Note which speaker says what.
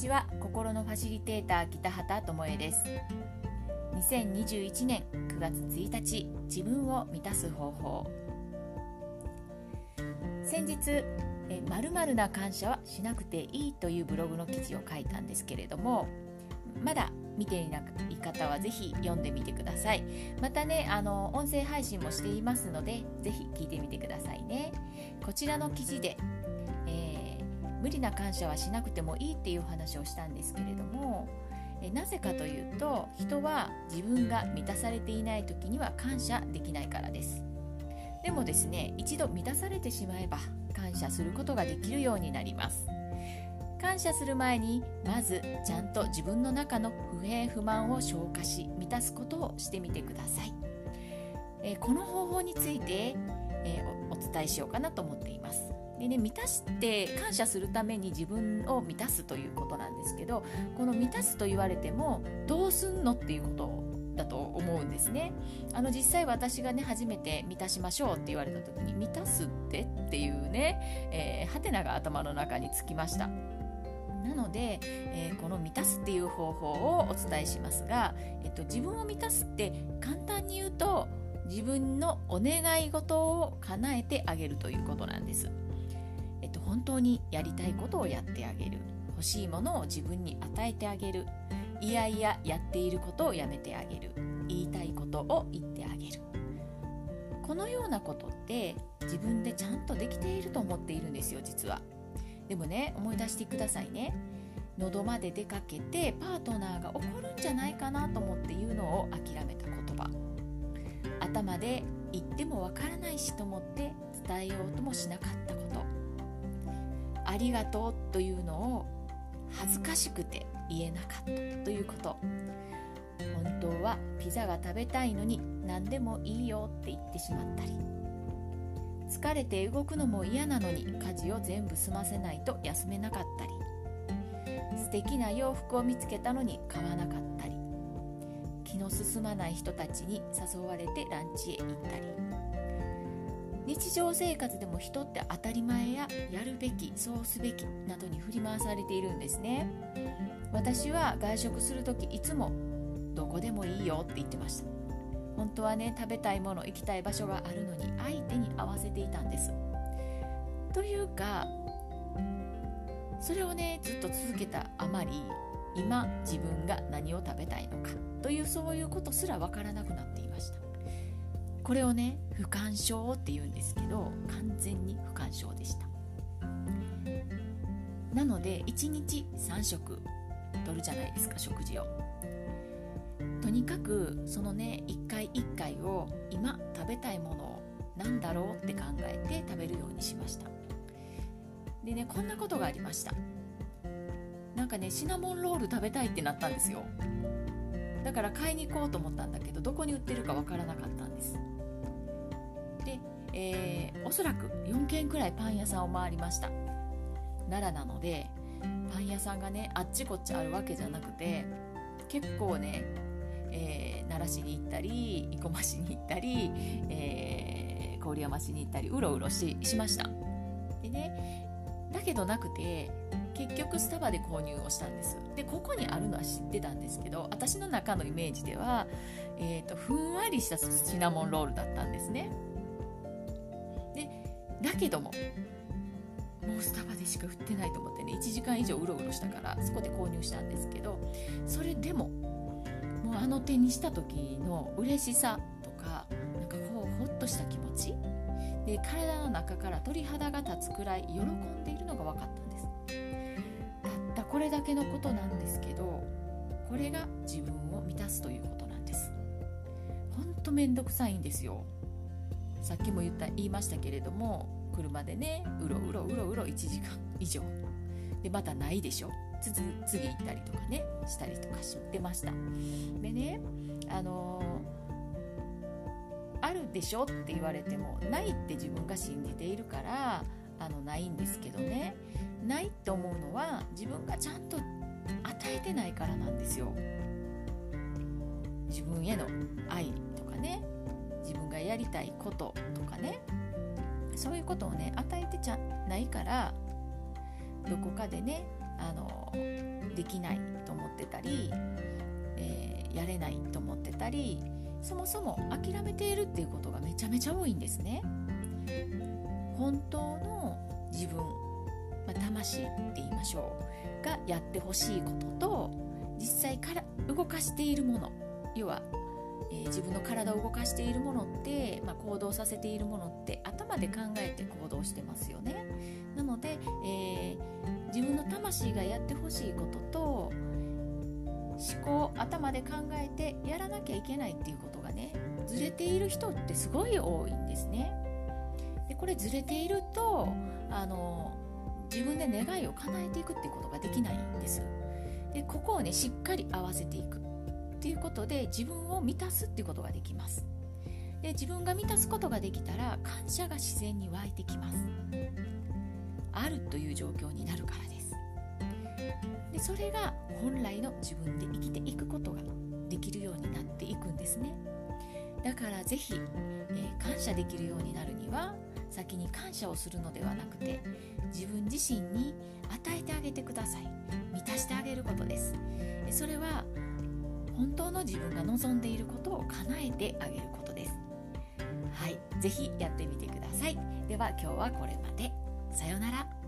Speaker 1: ちは心のファシリテーター北畑智恵です。2021年9月1日自分を満たす方法。先日まるまるな感謝はしなくていいというブログの記事を書いたんですけれどもまだ見ていない方はぜひ読んでみてください。またねあの音声配信もしていますのでぜひ聞いてみてくださいね。こちらの記事で、えー、無理な感謝はしなくてもいいっていう話をしたんですけれどもえなぜかというと人は自分が満たされていない時には感謝できないからです。でもですね一度満たされてしまえば感謝することができるようになります。感謝する前にまずちゃんと自分の中の不平不満を消化し満たすことをしてみてください、え、この方法について、え、お伝えしようかなと思っています。でね満たして感謝するために自分を満たすということなんですけどこの満たすと言われてもどうすんのっていうことだと思うんですね。あの実際私がね初めて満たしましょうって言われた時に満たすってっていうね、えー、ハテナが頭の中につきました。なので、えー、この満たすっていう方法をお伝えしますが、えっと、自分を満たすって簡単に言うと自分のお願い事を叶えてあげるということなんです、えっと、本当にやりたいことをやってあげる。欲しいものを自分に与えてあげる。いやいややっていることをやめてあげる。言いたいことを言ってあげる。このようなことって自分でちゃんとできていると思っているんですよ実は。でもね思い出してくださいね。喉まで出かけてパートナーが怒るんじゃないかなと思って言うのを諦めた言葉。頭で言ってもわからないしと思って伝えようともしなかったことりがとうというのを恥ずかしくて言えなかったということ本当はピザが食べたいのに何でもいいよって言ってしまったり疲れて動くのも嫌なのに家事を全部済ませないと休めなかったり素敵な洋服を見つけたのに買わなかったり気の進まない人たちに誘われてランチへ行ったり。日常生活でも人って当たり前ややるべきそうすべきなどに振り回されているんですね。私は外食する時いつもどこでもいいよって言ってました。本当はね食べたいもの行きたい場所があるのに相手に合わせていたんです。というかそれをねずっと続けたあまり今自分が何を食べたいのかというそういうことすら分からなくなっていました。これをね不干渉って言うんですけど完全に不干渉でした。なので1日3食とるじゃないですか食事を。とにかくそのね一回一回を今食べたいものを何だろうって考えて食べるようにしました。でねこんなことがありました。なんかねシナモンロール食べたいってなったんですよ。だから買いに行こうと思ったんだけどどこに売ってるかわからなかったんです、えー、おそらく4軒くらいパン屋さんを回りました。奈良なのでパン屋さんがねあっちこっちあるわけじゃなくて結構ねえー、奈良市に行ったり生駒市に行ったり、えー、郡山市に行ったりうろうろししました。でねだけどなくて結局スタバで購入をしたんです。でここにあるのは知ってたんですけど私の中のイメージでは、えーと、ふんわりしたシナモンロールだったんですね。だけどももうスタバでしか売ってないと思ってね1時間以上うろうろしたからそこで購入したんですけどそれでももうあの手にした時の嬉しさとかなんかこうほっとした気持ちで体の中から鳥肌が立つくらい喜んでいるのが分かったんです。たったこれだけのことなんですけどこれが自分を満たすということなんです。ほんとめんどくさいんですよ。さっきも言った言いましたけれども車でねうろうろうろうろ1時間以上。でまたないでしょ？次行ったりとかねしたりとかしてました。でねあのー、あるでしょって言われてもないって自分が信じているからあのないんですけどね。ないって思うのは自分がちゃんと与えてないからなんですよ。自分への愛とかね自分がやりたいこととかね。そういうことをね与えてちゃないからどこかでねあのできないと思ってたり、えー、やれないと思ってたりそもそも諦めているっていうことがめちゃめちゃ多いんですね。本当の自分、まあ、魂って言いましょうがやってほしいことと実際から動かしているもの要は、えー、自分の体を動かしているものって、まあ、行動させているものって頭で考えて行動してますよね。なので、えー、自分の魂がやってほしいことと思考頭で考えてやらなきゃいけないっていうことがねずれている人ってすごい多いんですね。でこれずれているとあの自分で願いを叶えていくっていうことができないんです。でここをねしっかり合わせていくっていうことで自分を満たすっていうことができます。で自分が満たすことができたら感謝が自然に湧いてきます。あるという状況になるからです。でそれが本来の自分で生きていくことができるようになっていくんですねだからぜひ、えー、感謝できるようになるには先に感謝をするのではなくて自分自身に与えてあげてください満たしてあげることですそれは本当の自分が望んでいることを叶えてあげることですはい。ぜひやってみてください。では今日はこれまで。さようなら。